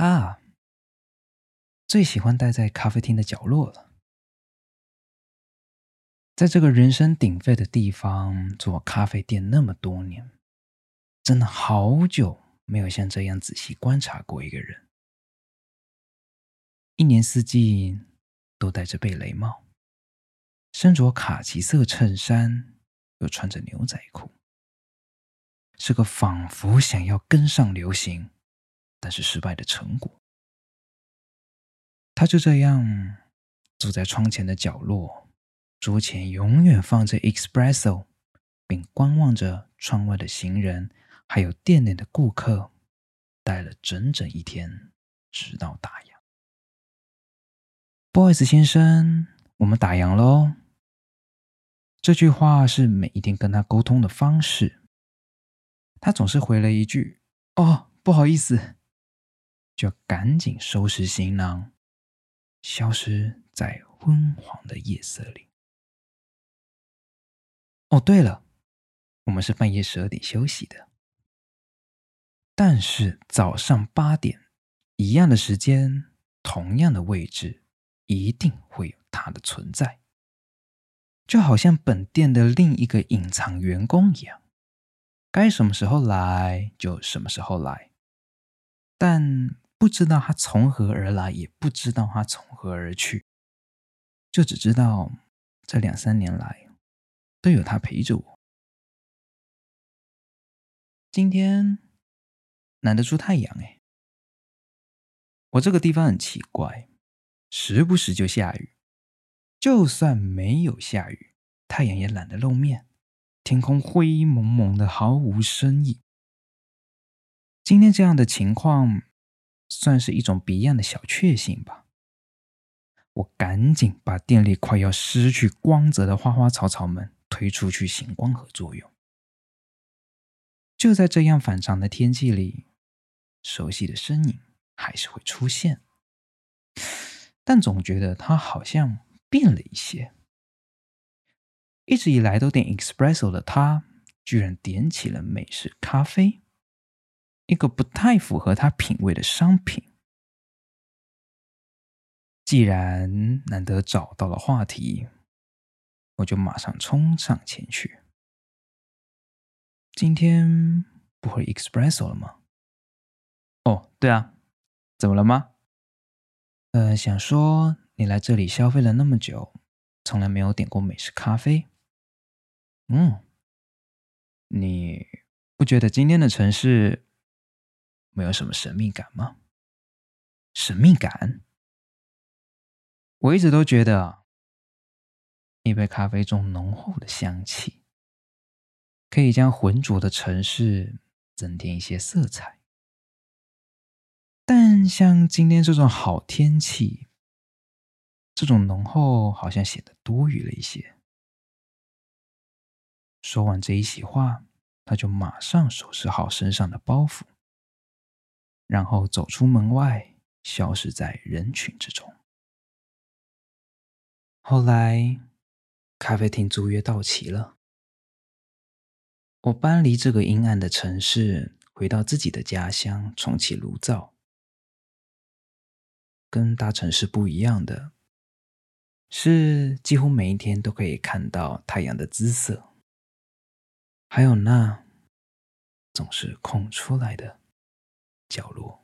他最喜欢待在咖啡厅的角落了。在这个人声鼎沸的地方做咖啡店那么多年，真的好久没有像这样仔细观察过一个人。一年四季都戴着贝雷帽，身着卡其色衬衫，又穿着牛仔裤，是个仿佛想要跟上流行，但是失败的成果。他就这样坐在窗前的角落。桌前永远放着 espresso，并观望着窗外的行人，还有店内的顾客，待了整整一天，直到打烊。Boys，先生，我们打烊喽。这句话是每一天跟他沟通的方式。他总是回了一句：“哦，不好意思。”就赶紧收拾行囊，消失在昏黄的夜色里。哦，对了，我们是半夜十二点休息的，但是早上八点一样的时间，同样的位置，一定会有它的存在，就好像本店的另一个隐藏员工一样，该什么时候来就什么时候来，但不知道他从何而来，也不知道他从何而去，就只知道这两三年来。都有他陪着我。今天难得出太阳哎！我这个地方很奇怪，时不时就下雨，就算没有下雨，太阳也懒得露面，天空灰蒙蒙的，毫无深意。今天这样的情况，算是一种别样的小确幸吧。我赶紧把店里快要失去光泽的花花草草们。推出去行光合作用。就在这样反常的天气里，熟悉的身影还是会出现，但总觉得他好像变了一些。一直以来都点 espresso 的他，居然点起了美式咖啡，一个不太符合他品味的商品。既然难得找到了话题。我就马上冲上前去。今天不会 espresso 了吗？哦，对啊，怎么了吗？呃，想说你来这里消费了那么久，从来没有点过美式咖啡。嗯，你不觉得今天的城市没有什么神秘感吗？神秘感？我一直都觉得。一杯咖啡中浓厚的香气，可以将浑浊的城市增添一些色彩。但像今天这种好天气，这种浓厚好像显得多余了一些。说完这一席话，他就马上收拾好身上的包袱，然后走出门外，消失在人群之中。后来。咖啡厅租约到期了，我搬离这个阴暗的城市，回到自己的家乡，重启炉灶。跟大城市不一样的是，几乎每一天都可以看到太阳的姿色，还有那总是空出来的角落。